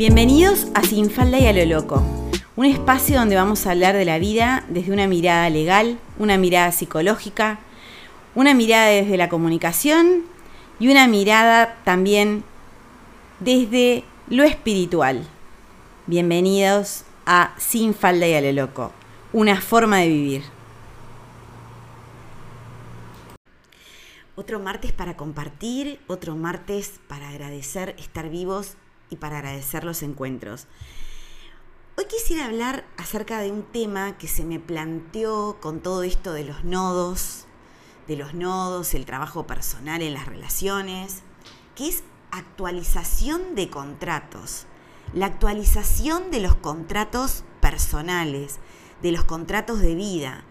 Bienvenidos a Sin Falda y a lo Loco, un espacio donde vamos a hablar de la vida desde una mirada legal, una mirada psicológica, una mirada desde la comunicación y una mirada también desde lo espiritual. Bienvenidos a Sin Falda y a lo Loco, una forma de vivir. Otro martes para compartir, otro martes para agradecer estar vivos y para agradecer los encuentros. Hoy quisiera hablar acerca de un tema que se me planteó con todo esto de los nodos, de los nodos, el trabajo personal en las relaciones, que es actualización de contratos. La actualización de los contratos personales, de los contratos de vida,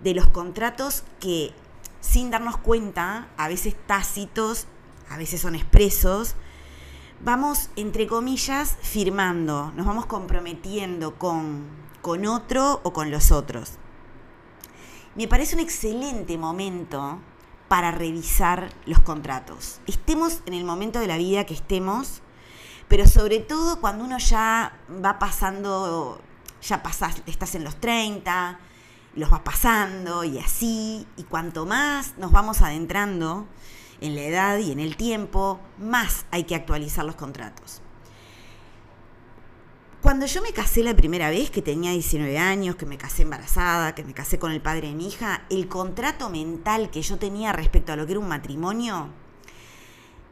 de los contratos que sin darnos cuenta, a veces tácitos, a veces son expresos, vamos, entre comillas, firmando, nos vamos comprometiendo con, con otro o con los otros. Me parece un excelente momento para revisar los contratos. Estemos en el momento de la vida que estemos, pero sobre todo cuando uno ya va pasando, ya pasas, estás en los 30, los vas pasando y así, y cuanto más nos vamos adentrando en la edad y en el tiempo, más hay que actualizar los contratos. Cuando yo me casé la primera vez, que tenía 19 años, que me casé embarazada, que me casé con el padre de mi hija, el contrato mental que yo tenía respecto a lo que era un matrimonio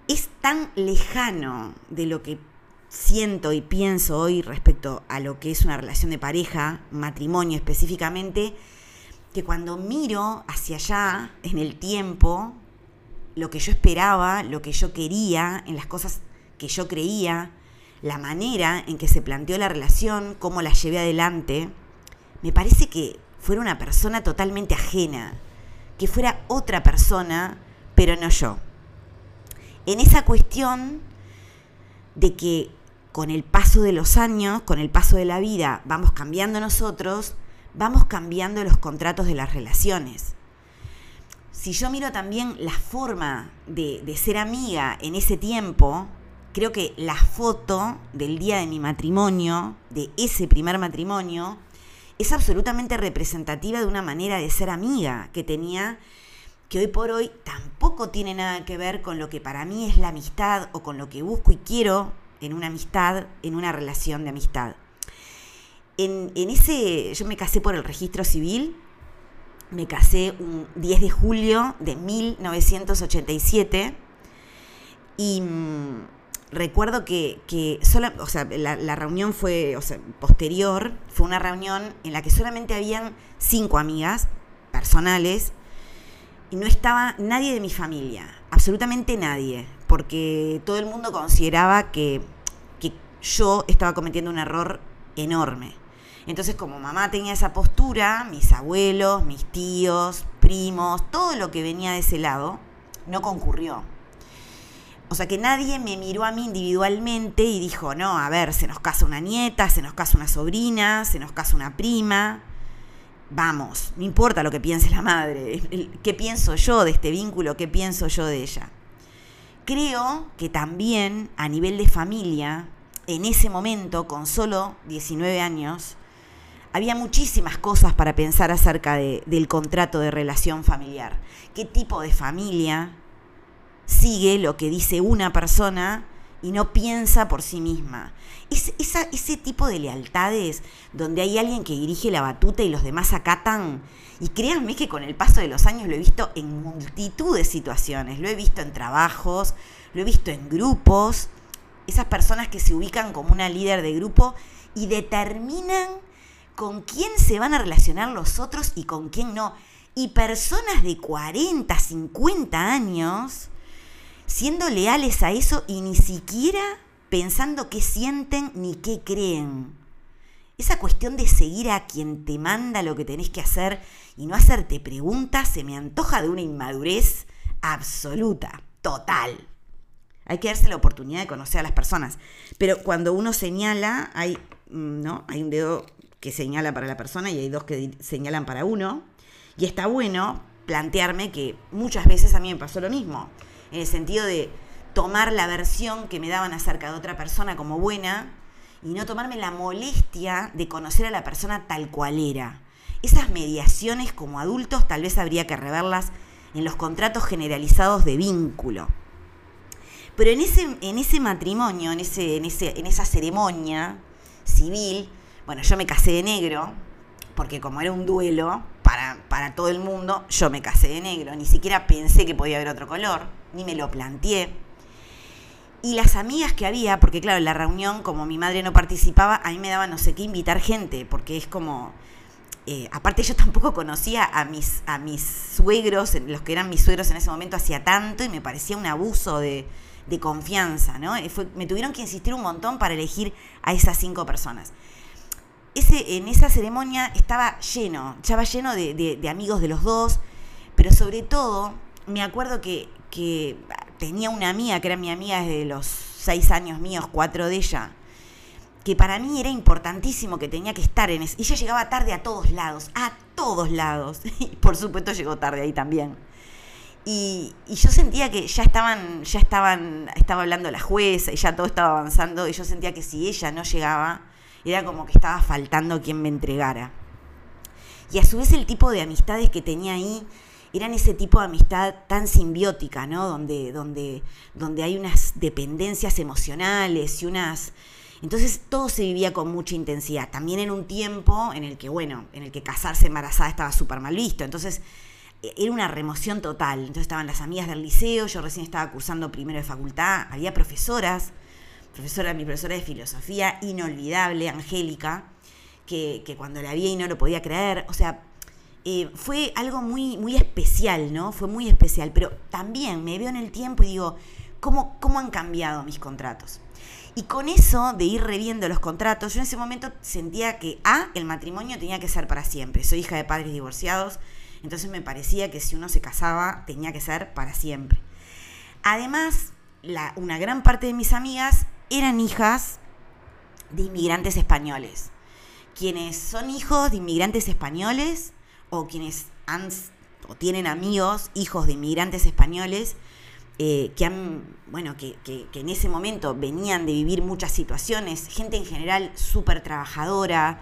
es tan lejano de lo que siento y pienso hoy respecto a lo que es una relación de pareja, matrimonio específicamente, que cuando miro hacia allá en el tiempo, lo que yo esperaba, lo que yo quería, en las cosas que yo creía, la manera en que se planteó la relación, cómo la llevé adelante, me parece que fuera una persona totalmente ajena, que fuera otra persona, pero no yo. En esa cuestión de que con el paso de los años, con el paso de la vida, vamos cambiando nosotros, vamos cambiando los contratos de las relaciones si yo miro también la forma de, ser amiga en ese tiempo, creo que la foto del día de mi matrimonio, de ese primer matrimonio, es absolutamente representativa de una manera de ser amiga que tenía, que hoy por hoy tampoco tiene nada que ver con lo que para mí es la amistad o con lo que busco y quiero en una amistad, en una relación de amistad. En, ese, yo me casé por el registro civil, me casé un 10 de julio de 1987 y mm, recuerdo que, o sea, la, reunión fue posterior, fue una reunión en la que solamente habían cinco amigas personales y no estaba nadie de mi familia, absolutamente nadie, porque todo el mundo consideraba que, que yo estaba cometiendo un error enorme. Entonces, como mamá tenía esa postura, mis abuelos, mis tíos, primos, todo lo que venía de ese lado, no concurrió. O sea que nadie me miró a mí individualmente y dijo, no, a ver, se nos casa una nieta, se nos casa una sobrina, se nos casa una prima. Vamos, no importa lo que piense la madre, qué pienso yo de este vínculo, qué pienso yo de ella. Creo que también a nivel de familia, en ese momento, con solo 19 años, había muchísimas cosas para pensar acerca del contrato de relación familiar. ¿Qué tipo de familia sigue lo que dice una persona y no piensa por sí misma? Es, ese tipo de lealtades donde hay alguien que dirige la batuta y los demás acatan. Y créanme que con el paso de los años lo he visto en multitud de situaciones. Lo he visto en trabajos, lo he visto en grupos. Esas personas que se ubican como una líder de grupo y determinan con quién se van a relacionar los otros y con quién no. Y personas de 40, 50 años siendo leales a eso y ni siquiera pensando qué sienten ni qué creen. Esa cuestión de seguir a quien te manda lo que tenés que hacer y no hacerte preguntas se me antoja de una inmadurez absoluta, total. Hay que darse la oportunidad de conocer a las personas. Pero cuando uno señala, hay, mm, ¿no? hay un dedo que señala para la persona y hay dos que señalan para uno. Y está bueno plantearme que muchas veces a mí me pasó lo mismo, en el sentido de tomar la versión que me daban acerca de otra persona como buena y no tomarme la molestia de conocer a la persona tal cual era. Esas mediaciones como adultos tal vez habría que reverlas en los contratos generalizados de vínculo. Pero en ese, en ese matrimonio, en, ese, en, ese, en esa ceremonia civil, bueno, yo me casé de negro, porque como era un duelo para, para todo el mundo, yo me casé de negro. Ni siquiera pensé que podía haber otro color, ni me lo planteé. Y las amigas que había, porque claro, en la reunión, como mi madre no participaba, a mí me daba no sé qué invitar gente, porque es como... Eh, aparte yo tampoco conocía a mis, a mis suegros, los que eran mis suegros en ese momento hacía tanto y me parecía un abuso de, de confianza, ¿no? Eh, me tuvieron que insistir un montón para elegir a esas cinco personas. Ese, en esa ceremonia estaba lleno, estaba lleno de, amigos de los dos, pero sobre todo me acuerdo que, que tenía una amiga, que era mi amiga desde los seis años míos, cuatro de ella, que para mí era importantísimo que tenía que estar en eso. Y ella llegaba tarde a todos lados, a todos lados. Y por supuesto llegó tarde ahí también. Y, yo sentía que ya estaban, ya estaban, estaba hablando la jueza y ya todo estaba avanzando. Y yo sentía que si ella no llegaba, era como que estaba faltando quien me entregara. Y a su vez el tipo de amistades que tenía ahí eran ese tipo de amistad tan simbiótica, ¿no? Donde, donde, donde hay unas dependencias emocionales y unas... Entonces todo se vivía con mucha intensidad. También en un tiempo en el que, bueno, en el que casarse embarazada estaba súper mal visto. Entonces e, era una remoción total. Entonces estaban las amigas del liceo, yo recién estaba cursando primero de facultad, había profesoras, profesora, mi profesora de filosofía, inolvidable, Angélica, que, que cuando la vi y no lo podía creer, o sea, eh, fue algo muy, muy especial, ¿no? Fue muy especial, pero también me veo en el tiempo y digo, ¿cómo, cómo han cambiado mis contratos? Y con eso de ir reviendo los contratos, yo en ese momento sentía que, A, el matrimonio tenía que ser para siempre. Soy hija de padres divorciados, entonces me parecía que si uno se casaba tenía que ser para siempre. Además, la, una gran parte de mis amigas eran hijas de inmigrantes españoles. Quienes son hijos de inmigrantes españoles o quienes han o tienen amigos, hijos de inmigrantes españoles, eh, que han, bueno, que, que, en ese momento venían de vivir muchas situaciones, gente en general súper trabajadora,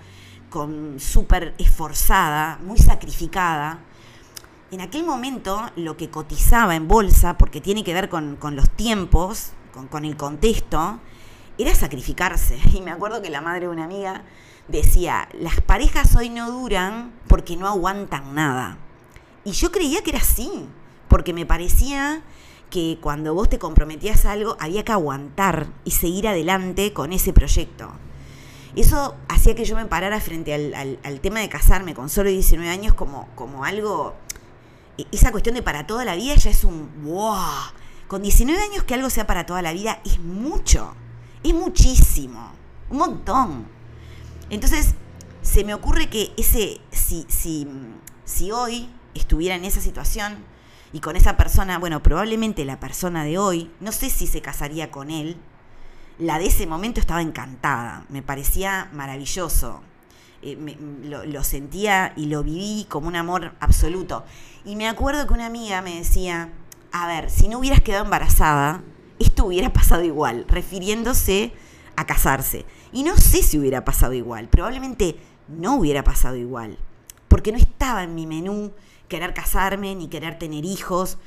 con súper esforzada, muy sacrificada. En aquel momento lo que cotizaba en bolsa, porque tiene que ver con, con los tiempos, con, el contexto, era sacrificarse. Y me acuerdo que la madre de una amiga decía, las parejas hoy no duran porque no aguantan nada. Y yo creía que era así, porque me parecía que cuando vos te comprometías a algo había que aguantar y seguir adelante con ese proyecto. Eso hacía que yo me parara frente al, tema de casarme con solo 19 años como, como algo, e, esa cuestión de para toda la vida ya es un wow. Con 19 años que algo sea para toda la vida es mucho, es muchísimo, un montón. Entonces, se me ocurre que ese, si, si, si hoy estuviera en esa situación y con esa persona, bueno, probablemente la persona de hoy, no sé si se casaría con él, la de ese momento estaba encantada, me parecía maravilloso. Eh, lo, lo, sentía y lo viví como un amor absoluto. Y me acuerdo que una amiga me decía, a ver, si no hubieras quedado embarazada, esto hubiera pasado igual, refiriéndose a casarse. Y no sé si hubiera pasado igual, probablemente no hubiera pasado igual, porque no estaba en mi menú querer casarme ni querer tener hijos.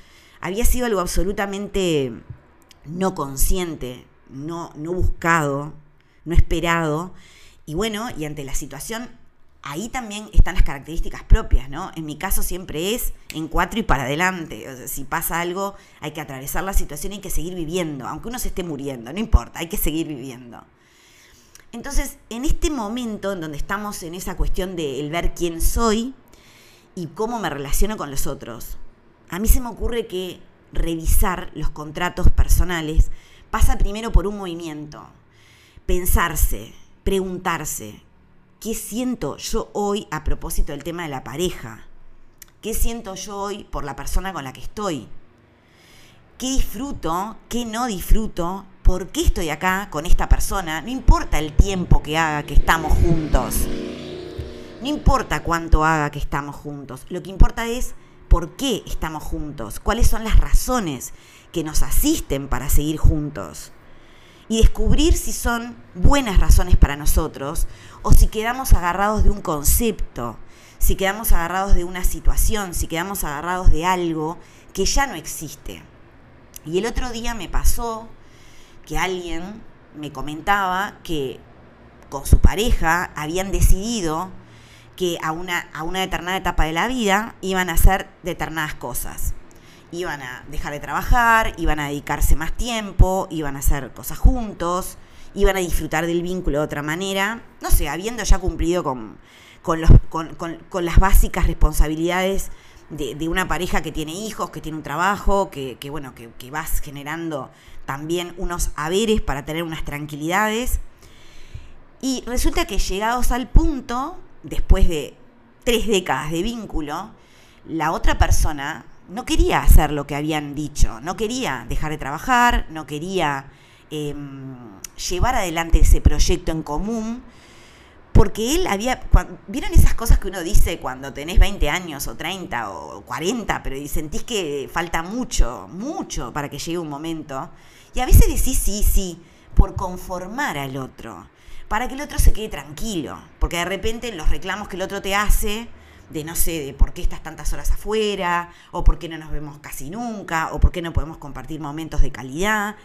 Había sido algo absolutamente no consciente, no, no buscado, no esperado. Y bueno, y ante la situación, ahí también están las características propias, ¿no? En mi caso siempre es en cuatro y para adelante. si pasa algo, hay que atravesar la situación y hay que seguir viviendo, aunque uno se esté muriendo, no importa, hay que seguir viviendo. Entonces, en este momento en donde estamos en esa cuestión de el ver quién soy y cómo me relaciono con los otros, a mí se me ocurre que revisar los contratos personales pasa primero por un movimiento, pensarse, preguntarse, ¿qué siento yo hoy a propósito del tema de la pareja? ¿Qué siento yo hoy por la persona con la que estoy? ¿Qué disfruto? ¿Qué no disfruto? ¿por qué estoy acá con esta persona? No importa el tiempo que haga que estamos juntos. No importa cuánto haga que estamos juntos. Lo que importa es por qué estamos juntos. Cuáles son las razones que nos asisten para seguir juntos. Y descubrir si son buenas razones para nosotros o si quedamos agarrados de un concepto, si quedamos agarrados de una situación, si quedamos agarrados de algo que ya no existe. Y el otro día me pasó que alguien me comentaba que con su pareja habían decidido que a una, a una determinada etapa de la vida iban a hacer determinadas cosas. Iban a dejar de trabajar, iban a dedicarse más tiempo, iban a hacer cosas juntos, iban a disfrutar del vínculo de otra manera, no sé, habiendo ya cumplido con, con, las básicas responsabilidades de, una pareja que tiene hijos, que tiene un trabajo, que bueno, que, que vas generando también unos haberes para tener unas tranquilidades. Y resulta que llegados al punto, después de tres décadas de vínculo, la otra persona no quería hacer lo que habían dicho, no quería dejar de trabajar, no quería eh, llevar adelante ese proyecto en común, porque él había, ¿vieron esas cosas que uno dice cuando tenés 20 años o 30 o 40, pero sentís que falta mucho, mucho para que llegue un momento? Y a veces decís sí, sí, por conformar al otro, para que el otro se quede tranquilo, porque de repente los reclamos que el otro te hace, de no sé, de por qué estás tantas horas afuera, o por qué no nos vemos casi nunca, o por qué no podemos compartir momentos de calidad,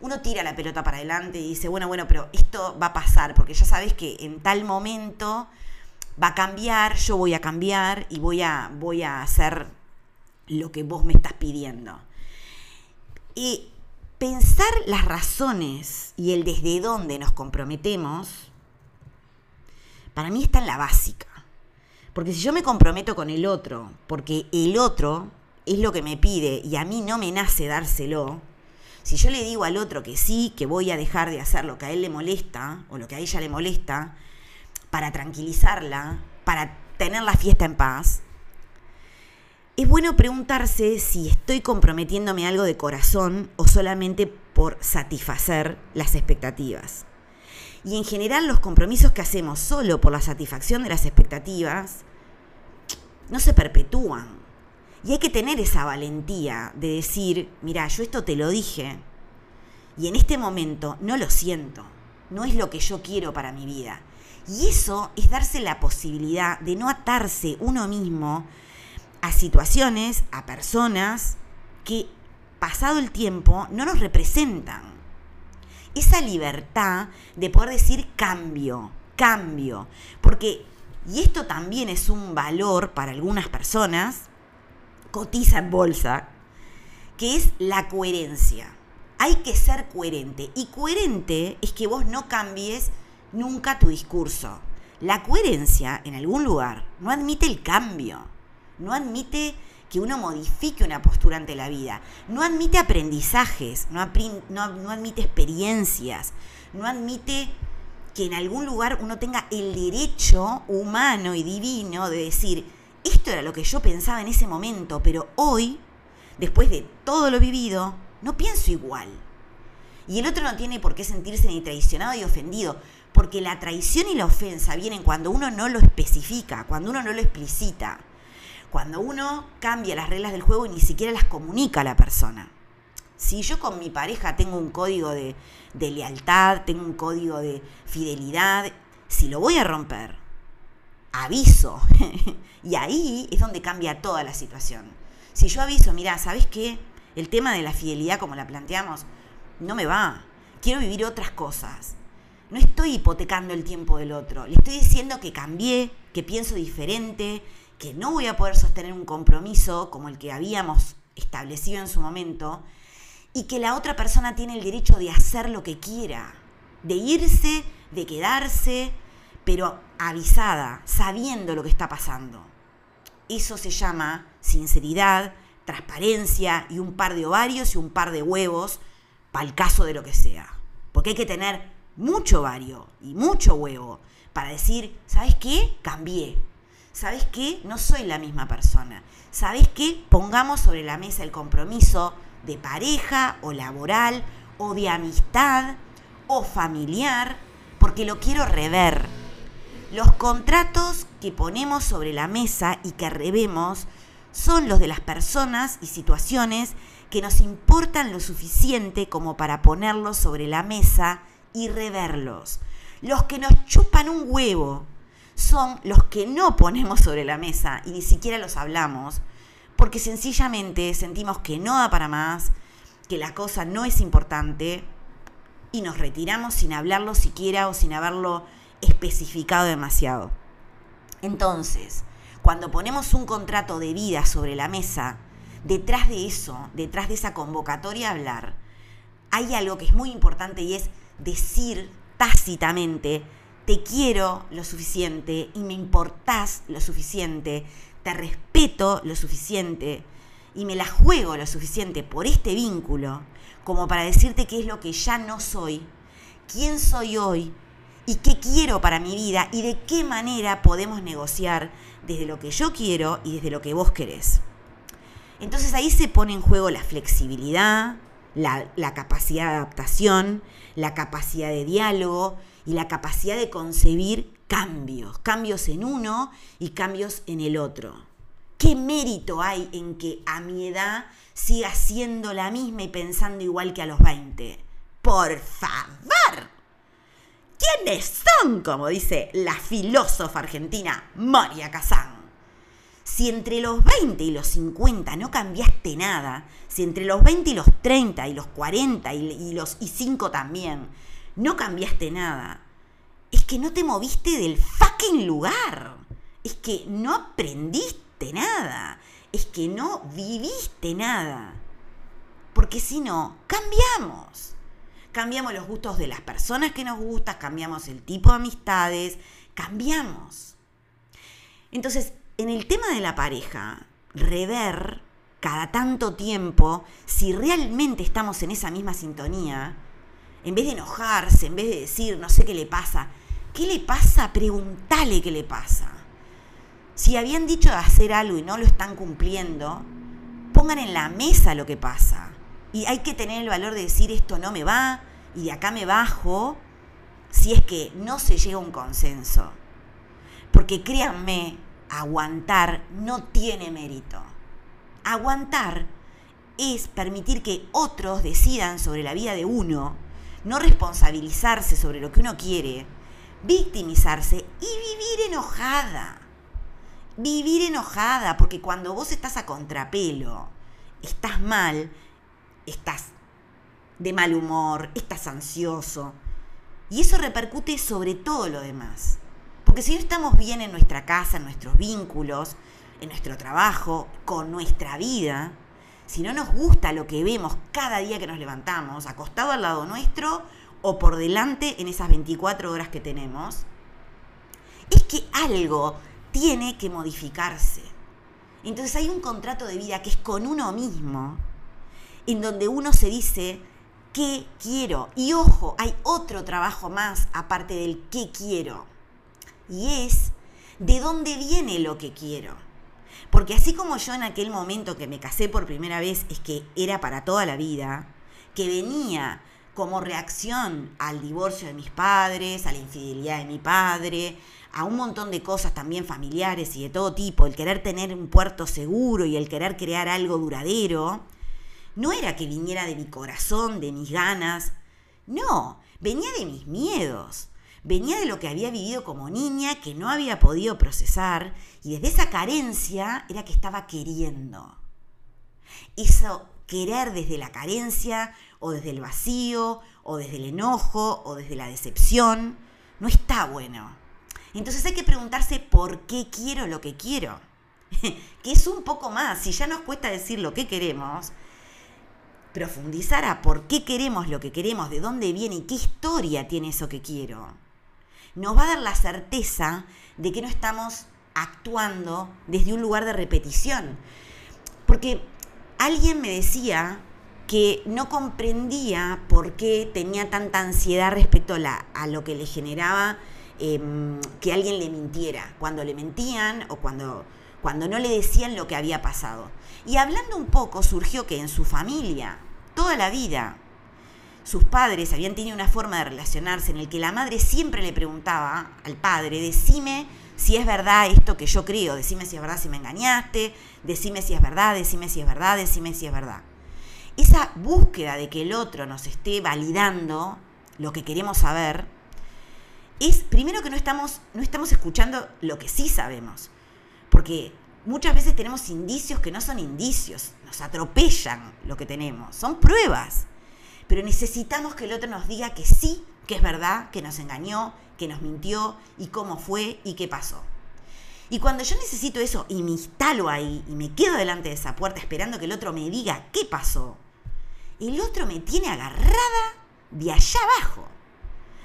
uno tira la pelota para adelante y dice, bueno, bueno, pero esto va a pasar, porque ya sabes que en tal momento va a cambiar, yo voy a cambiar y voy a, voy a hacer lo que vos me estás pidiendo. Y pensar las razones y el desde dónde nos comprometemos, para mí está en la básica. Porque si yo me comprometo con el otro, porque el otro es lo que me pide y a mí no me nace dárselo, si yo le digo al otro que sí, que voy a dejar de hacer lo que a él le molesta o lo que a ella le molesta, para tranquilizarla, para tener la fiesta en paz, es bueno preguntarse si estoy comprometiéndome algo de corazón o solamente por satisfacer las expectativas. Y en general los compromisos que hacemos solo por la satisfacción de las expectativas no se perpetúan. Y hay que tener esa valentía de decir, mira, yo esto te lo dije y en este momento no lo siento, no es lo que yo quiero para mi vida. Y eso es darse la posibilidad de no atarse uno mismo a situaciones, a personas que pasado el tiempo no nos representan. Esa libertad de poder decir cambio, cambio, porque, y esto también es un valor para algunas personas, cotiza en bolsa, que es la coherencia. Hay que ser coherente. Y coherente es que vos no cambies nunca tu discurso. La coherencia, en algún lugar, no admite el cambio. No admite que uno modifique una postura ante la vida. No admite aprendizajes, no, admite experiencias, no admite que en algún lugar uno tenga el derecho humano y divino de decir, esto era lo que yo pensaba en ese momento, pero hoy, después de todo lo vivido, no pienso igual. Y el otro no tiene por qué sentirse ni traicionado y ofendido, porque la traición y la ofensa vienen cuando uno no lo especifica, cuando uno no lo explicita, cuando uno cambia las reglas del juego y ni siquiera las comunica a la persona. Si yo con mi pareja tengo un código de, de lealtad, tengo un código de fidelidad, si lo voy a romper, aviso. y ahí es donde cambia toda la situación. Si yo aviso, mira, ¿sabes qué? El tema de la fidelidad, como la planteamos, no me va. Quiero vivir otras cosas. No estoy hipotecando el tiempo del otro. Le estoy diciendo que cambié, que pienso diferente, que no voy a poder sostener un compromiso como el que habíamos establecido en su momento y que la otra persona tiene el derecho de hacer lo que quiera, de irse, de quedarse, pero avisada, sabiendo lo que está pasando. Eso se llama sinceridad, transparencia y un par de ovarios y un par de huevos para el caso de lo que sea. Porque hay que tener mucho ovario y mucho huevo para decir, ¿sabes qué? Cambié. ¿Sabes qué? No soy la misma persona. ¿Sabes qué? Pongamos sobre la mesa el compromiso de pareja o laboral o de amistad o familiar porque lo quiero rever los contratos que ponemos sobre la mesa y que revemos son los de las personas y situaciones que nos importan lo suficiente como para ponerlos sobre la mesa y reverlos. Los que nos chupan un huevo son los que no ponemos sobre la mesa y ni siquiera los hablamos, porque sencillamente sentimos que no da para más, que la cosa no es importante y nos retiramos sin hablarlo siquiera o sin haberlo especificado demasiado. Entonces, cuando ponemos un contrato de vida sobre la mesa, detrás de eso, detrás de esa convocatoria a hablar, hay algo que es muy importante y es decir tácitamente, te quiero lo suficiente y me importás lo suficiente, te respeto lo suficiente y me la juego lo suficiente por este vínculo como para decirte qué es lo que ya no soy, quién soy hoy y qué quiero para mi vida y de qué manera podemos negociar desde lo que yo quiero y desde lo que vos querés. Entonces ahí se pone en juego la flexibilidad, la, capacidad de adaptación, la capacidad de diálogo y la capacidad de concebir cambios, cambios en uno y cambios en el otro. ¿Qué mérito hay en que a mi edad siga siendo la misma y pensando igual que a los 20? Por favor. ¿Quiénes son? Como dice la filósofa argentina María Kazán. Si entre los 20 y los 50 no cambiaste nada, si entre los 20 y los 30 y los 40 y, los y 5 también, no cambiaste nada, es que no te moviste del fucking lugar. Es que no aprendiste nada. Es que no viviste nada. Porque si no, cambiamos. Cambiamos los gustos de las personas que nos gustan, cambiamos el tipo de amistades, cambiamos. Entonces, en el tema de la pareja, rever cada tanto tiempo si realmente estamos en esa misma sintonía, en vez de enojarse, en vez de decir, no sé qué le pasa, ¿qué le pasa? Pregúntale qué le pasa. Si habían dicho de hacer algo y no lo están cumpliendo, pongan en la mesa lo que pasa. Y hay que tener el valor de decir esto no me va y de acá me bajo si es que no se llega a un consenso. Porque créanme aguantar no tiene mérito. Aguantar es permitir que otros decidan sobre la vida de uno, no responsabilizarse sobre lo que uno quiere, victimizarse y vivir enojada. Vivir enojada, porque cuando vos estás a contrapelo, estás mal, estás de mal humor, estás ansioso, y eso repercute sobre todo lo demás. Porque si no estamos bien en nuestra casa, en nuestros vínculos, en nuestro trabajo, con nuestra vida, si no nos gusta lo que vemos cada día que nos levantamos, acostado al lado nuestro o por delante en esas 24 horas que tenemos, es que algo tiene que modificarse. Entonces hay un contrato de vida que es con uno mismo, en donde uno se dice, ¿qué quiero? Y ojo, hay otro trabajo más aparte del qué quiero y es de dónde viene lo que quiero. Porque así como yo en aquel momento que me casé por primera vez es que era para toda la vida, que venía como reacción al divorcio de mis padres, a la infidelidad de mi padre, a un montón de cosas también familiares y de todo tipo, el querer tener un puerto seguro y el querer crear algo duradero, no era que viniera de mi corazón, de mis ganas, no, venía de mis miedos venía de lo que había vivido como niña, que no había podido procesar, y desde esa carencia era que estaba queriendo. Eso querer desde la carencia, o desde el vacío, o desde el enojo, o desde la decepción, no está bueno. Entonces hay que preguntarse por qué quiero lo que quiero. que es un poco más, si ya nos cuesta decir lo que queremos, profundizar a por qué queremos lo que queremos, de dónde viene y qué historia tiene eso que quiero nos va a dar la certeza de que no estamos actuando desde un lugar de repetición. Porque alguien me decía que no comprendía por qué tenía tanta ansiedad respecto a, lo que le generaba em, que alguien le mintiera, cuando le mentían o cuando, cuando no le decían lo que había pasado. Y hablando un poco, surgió que en su familia, toda la vida, sus padres habían tenido una forma de relacionarse en el que la madre siempre le preguntaba al padre, decime si es verdad esto que yo creo, decime si es verdad si me engañaste, decime si es verdad, decime si es verdad, decime si es verdad. esa búsqueda de que el otro nos esté validando lo que queremos saber, es primero que no estamos, no estamos escuchando lo que sí sabemos. Porque muchas veces tenemos indicios que no son indicios, nos atropellan lo que tenemos, son pruebas. Pero necesitamos que el otro nos diga que sí, que es verdad, que nos engañó, que nos mintió y cómo fue y qué pasó. Y cuando yo necesito eso y me instalo ahí y me quedo delante de esa puerta esperando que el otro me diga qué pasó, el otro me tiene agarrada de allá abajo.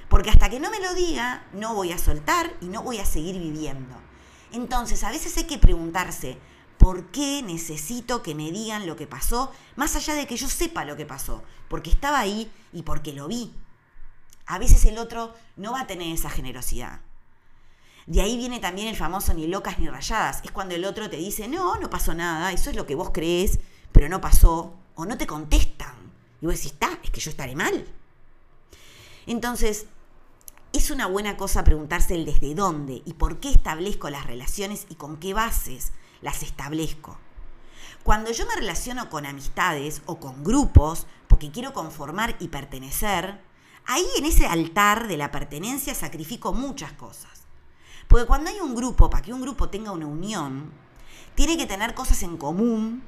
Porque hasta que no me lo diga, no voy a soltar y no voy a seguir viviendo. Entonces, a veces hay que preguntarse, ¿por qué necesito que me digan lo que pasó? Más allá de que yo sepa lo que pasó, porque estaba ahí y porque lo vi. A veces el otro no va a tener esa generosidad. De ahí viene también el famoso ni locas ni rayadas. Es cuando el otro te dice, no, no pasó nada, eso es lo que vos crees, pero no pasó, o no te contestan. Y vos decís, está, es que yo estaré mal. Entonces, es una buena cosa preguntarse el desde dónde y por qué establezco las relaciones y con qué bases las establezco. Cuando yo me relaciono con amistades o con grupos porque quiero conformar y pertenecer, ahí en ese altar de la pertenencia sacrifico muchas cosas. Porque cuando hay un grupo, para que un grupo tenga una unión, tiene que tener cosas en común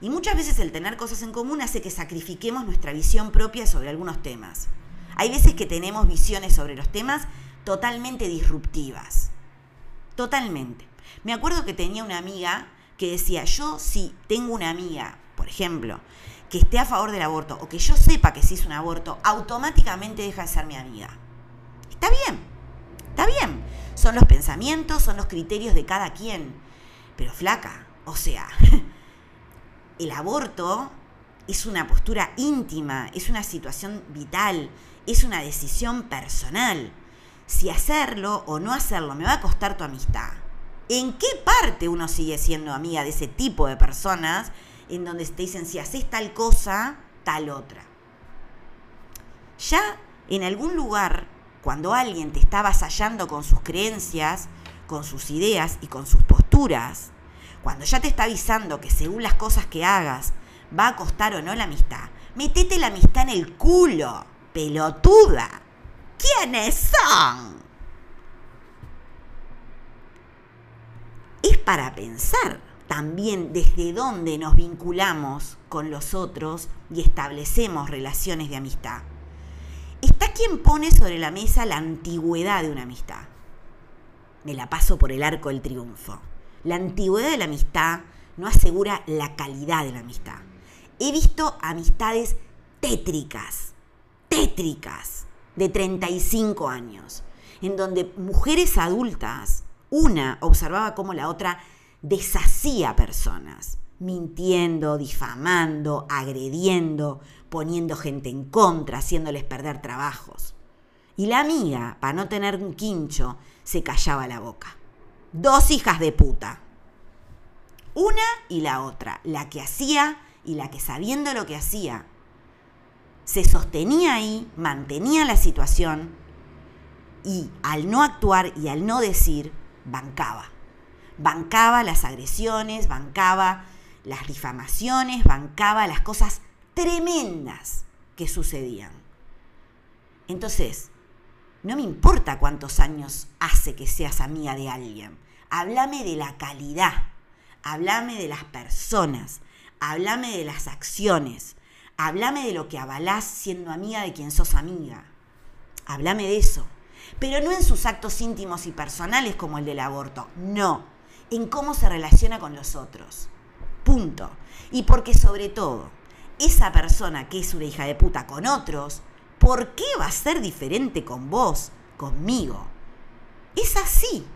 y muchas veces el tener cosas en común hace que sacrifiquemos nuestra visión propia sobre algunos temas. Hay veces que tenemos visiones sobre los temas totalmente disruptivas. Totalmente. Me acuerdo que tenía una amiga que decía, yo si tengo una amiga, por ejemplo, que esté a favor del aborto o que yo sepa que se hizo un aborto, automáticamente deja de ser mi amiga. Está bien, está bien. Son los pensamientos, son los criterios de cada quien. Pero flaca, o sea, el aborto es una postura íntima, es una situación vital, es una decisión personal. Si hacerlo o no hacerlo me va a costar tu amistad. ¿En qué parte uno sigue siendo amiga de ese tipo de personas en donde te dicen si haces tal cosa, tal otra? Ya en algún lugar, cuando alguien te está avasallando con sus creencias, con sus ideas y con sus posturas, cuando ya te está avisando que según las cosas que hagas va a costar o no la amistad, metete la amistad en el culo pelotuda. ¿Quiénes son? Es para pensar también desde dónde nos vinculamos con los otros y establecemos relaciones de amistad. Está quien pone sobre la mesa la antigüedad de una amistad. Me la paso por el arco del triunfo. La antigüedad de la amistad no asegura la calidad de la amistad. He visto amistades tétricas, tétricas de 35 años, en donde mujeres adultas, una observaba cómo la otra deshacía personas, mintiendo, difamando, agrediendo, poniendo gente en contra, haciéndoles perder trabajos. Y la amiga, para no tener un quincho, se callaba la boca. Dos hijas de puta. Una y la otra, la que hacía y la que sabiendo lo que hacía, se sostenía ahí, mantenía la situación y al no actuar y al no decir, bancaba. Bancaba las agresiones, bancaba las difamaciones, bancaba las cosas tremendas que sucedían. Entonces, no me importa cuántos años hace que seas amiga de alguien. Háblame de la calidad, háblame de las personas, háblame de las acciones, Háblame de lo que avalás siendo amiga de quien sos amiga. Háblame de eso. Pero no en sus actos íntimos y personales como el del aborto. No. En cómo se relaciona con los otros. Punto. Y porque sobre todo, esa persona que es una hija de puta con otros, ¿por qué va a ser diferente con vos, conmigo? Es así.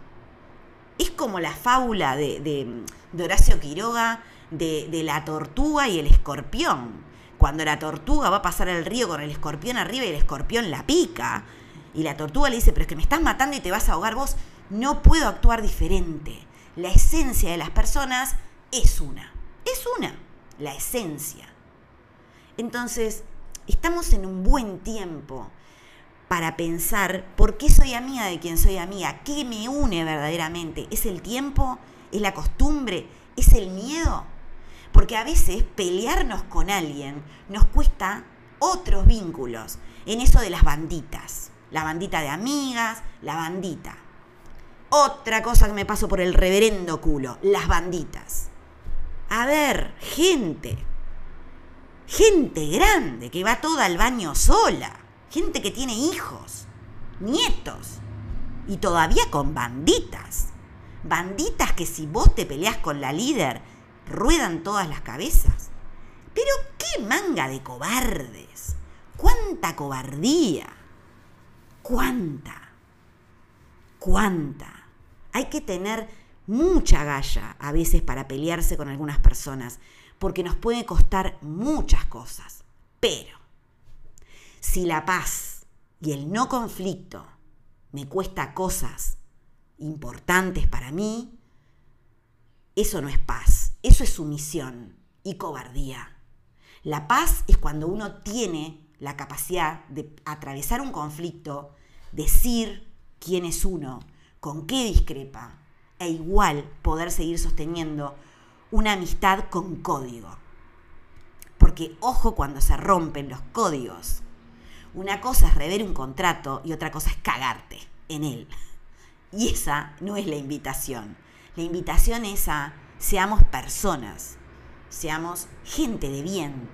Es como la fábula de, Horacio Quiroga de, de la tortuga y el escorpión cuando la tortuga va a pasar el río con el escorpión arriba y el escorpión la pica, y la tortuga le dice, pero es que me estás matando y te vas a ahogar vos, no puedo actuar diferente. La esencia de las personas es una, es una, la esencia. Entonces, estamos en un buen tiempo para pensar por qué soy amiga de quien soy amiga, qué me une verdaderamente. ¿Es el tiempo? ¿Es la costumbre? ¿Es el miedo? Porque a veces pelearnos con alguien nos cuesta otros vínculos. En eso de las banditas. La bandita de amigas, la bandita. Otra cosa que me paso por el reverendo culo, las banditas. A ver, gente. Gente grande que va toda al baño sola. Gente que tiene hijos, nietos. Y todavía con banditas. Banditas que si vos te peleás con la líder, ruedan todas las cabezas. Pero qué manga de cobardes. Cuánta cobardía. Cuánta. Cuánta. Hay que tener mucha galla a veces para pelearse con algunas personas, porque nos puede costar muchas cosas. Pero si la paz y el no conflicto me cuesta cosas importantes para mí, eso no es paz, eso es sumisión y cobardía. La paz es cuando uno tiene la capacidad de atravesar un conflicto, decir quién es uno, con qué discrepa, e igual poder seguir sosteniendo una amistad con código. Porque ojo cuando se rompen los códigos. Una cosa es rever un contrato y otra cosa es cagarte en él. Y esa no es la invitación. La invitación es a seamos personas, seamos gente de bien,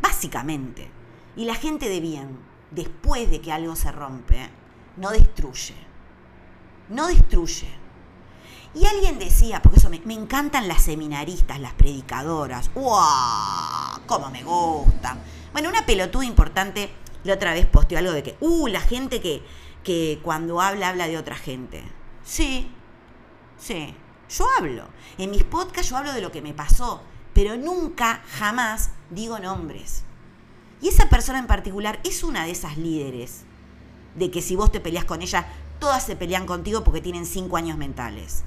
básicamente. Y la gente de bien, después de que algo se rompe, no destruye. No destruye. Y alguien decía, porque eso me, encantan las seminaristas, las predicadoras. ¡Wow! ¡Cómo me gustan! Bueno, una pelotuda importante, la otra vez posteó algo de que, ¡uh! La gente que, que cuando habla, habla de otra gente. Sí, sí, yo hablo. En mis podcasts yo hablo de lo que me pasó, pero nunca, jamás digo nombres. Y esa persona en particular es una de esas líderes, de que si vos te peleas con ella, todas se pelean contigo porque tienen cinco años mentales.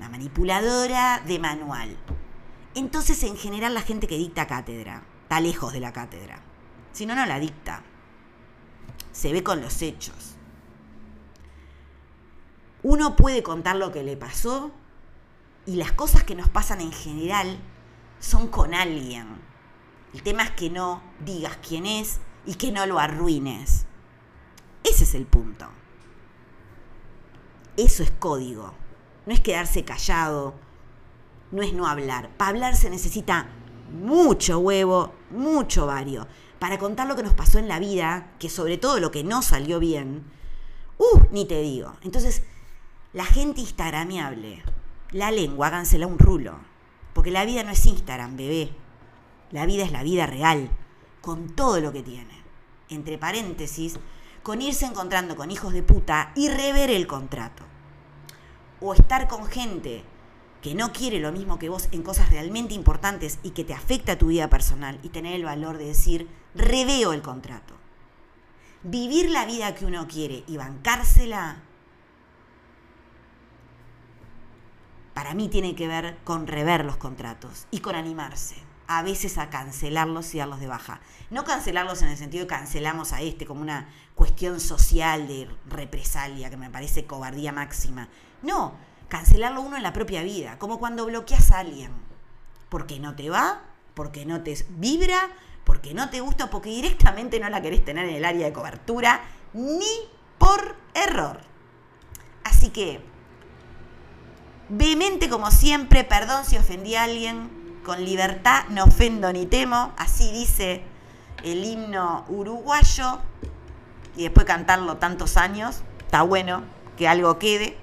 La manipuladora de manual. Entonces, en general, la gente que dicta cátedra está lejos de la cátedra. Si no, no la dicta. Se ve con los hechos. Uno puede contar lo que le pasó y las cosas que nos pasan en general son con alguien. El tema es que no digas quién es y que no lo arruines. Ese es el punto. Eso es código. No es quedarse callado, no es no hablar. Para hablar se necesita mucho huevo, mucho vario. Para contar lo que nos pasó en la vida, que sobre todo lo que no salió bien, uh, ni te digo. Entonces, la gente instagramiable, la lengua, hágansela un rulo. Porque la vida no es Instagram, bebé. La vida es la vida real, con todo lo que tiene. Entre paréntesis, con irse encontrando con hijos de puta y rever el contrato. O estar con gente que no quiere lo mismo que vos en cosas realmente importantes y que te afecta a tu vida personal y tener el valor de decir, reveo el contrato. Vivir la vida que uno quiere y bancársela para mí tiene que ver con rever los contratos y con animarse a veces a cancelarlos y darlos de baja. No cancelarlos en el sentido de cancelamos a este como una cuestión social de represalia, que me parece cobardía máxima. No, cancelarlo uno en la propia vida, como cuando bloqueas a alguien. Porque no te va, porque no te vibra, porque no te gusta, porque directamente no la querés tener en el área de cobertura, ni por error. Así que Vehemente como siempre, perdón si ofendí a alguien, con libertad no ofendo ni temo, así dice el himno uruguayo, y después cantarlo tantos años, está bueno que algo quede.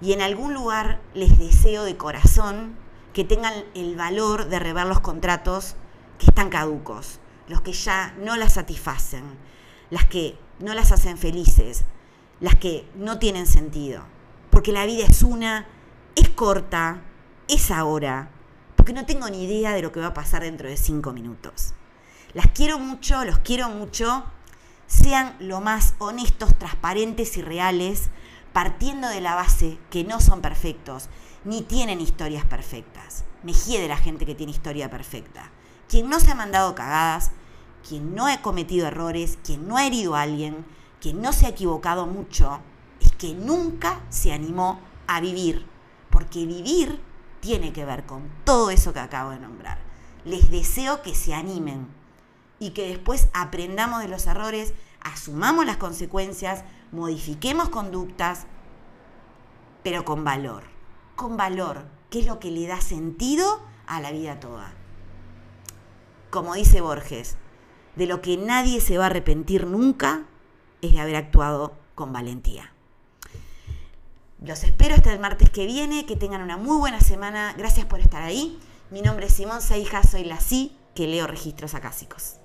Y en algún lugar les deseo de corazón que tengan el valor de rever los contratos que están caducos, los que ya no las satisfacen, las que no las hacen felices, las que no tienen sentido porque la vida es una, es corta, es ahora, porque no tengo ni idea de lo que va a pasar dentro de cinco minutos. Las quiero mucho, los quiero mucho, sean lo más honestos, transparentes y reales, partiendo de la base que no son perfectos, ni tienen historias perfectas. Me de la gente que tiene historia perfecta. Quien no se ha mandado cagadas, quien no ha cometido errores, quien no ha herido a alguien, quien no se ha equivocado mucho, que nunca se animó a vivir, porque vivir tiene que ver con todo eso que acabo de nombrar. Les deseo que se animen y que después aprendamos de los errores, asumamos las consecuencias, modifiquemos conductas, pero con valor. Con valor, que es lo que le da sentido a la vida toda. Como dice Borges, de lo que nadie se va a arrepentir nunca es de haber actuado con valentía. Los espero hasta el martes que viene, que tengan una muy buena semana. Gracias por estar ahí. Mi nombre es Simón Seija, soy la CI que leo registros acásicos.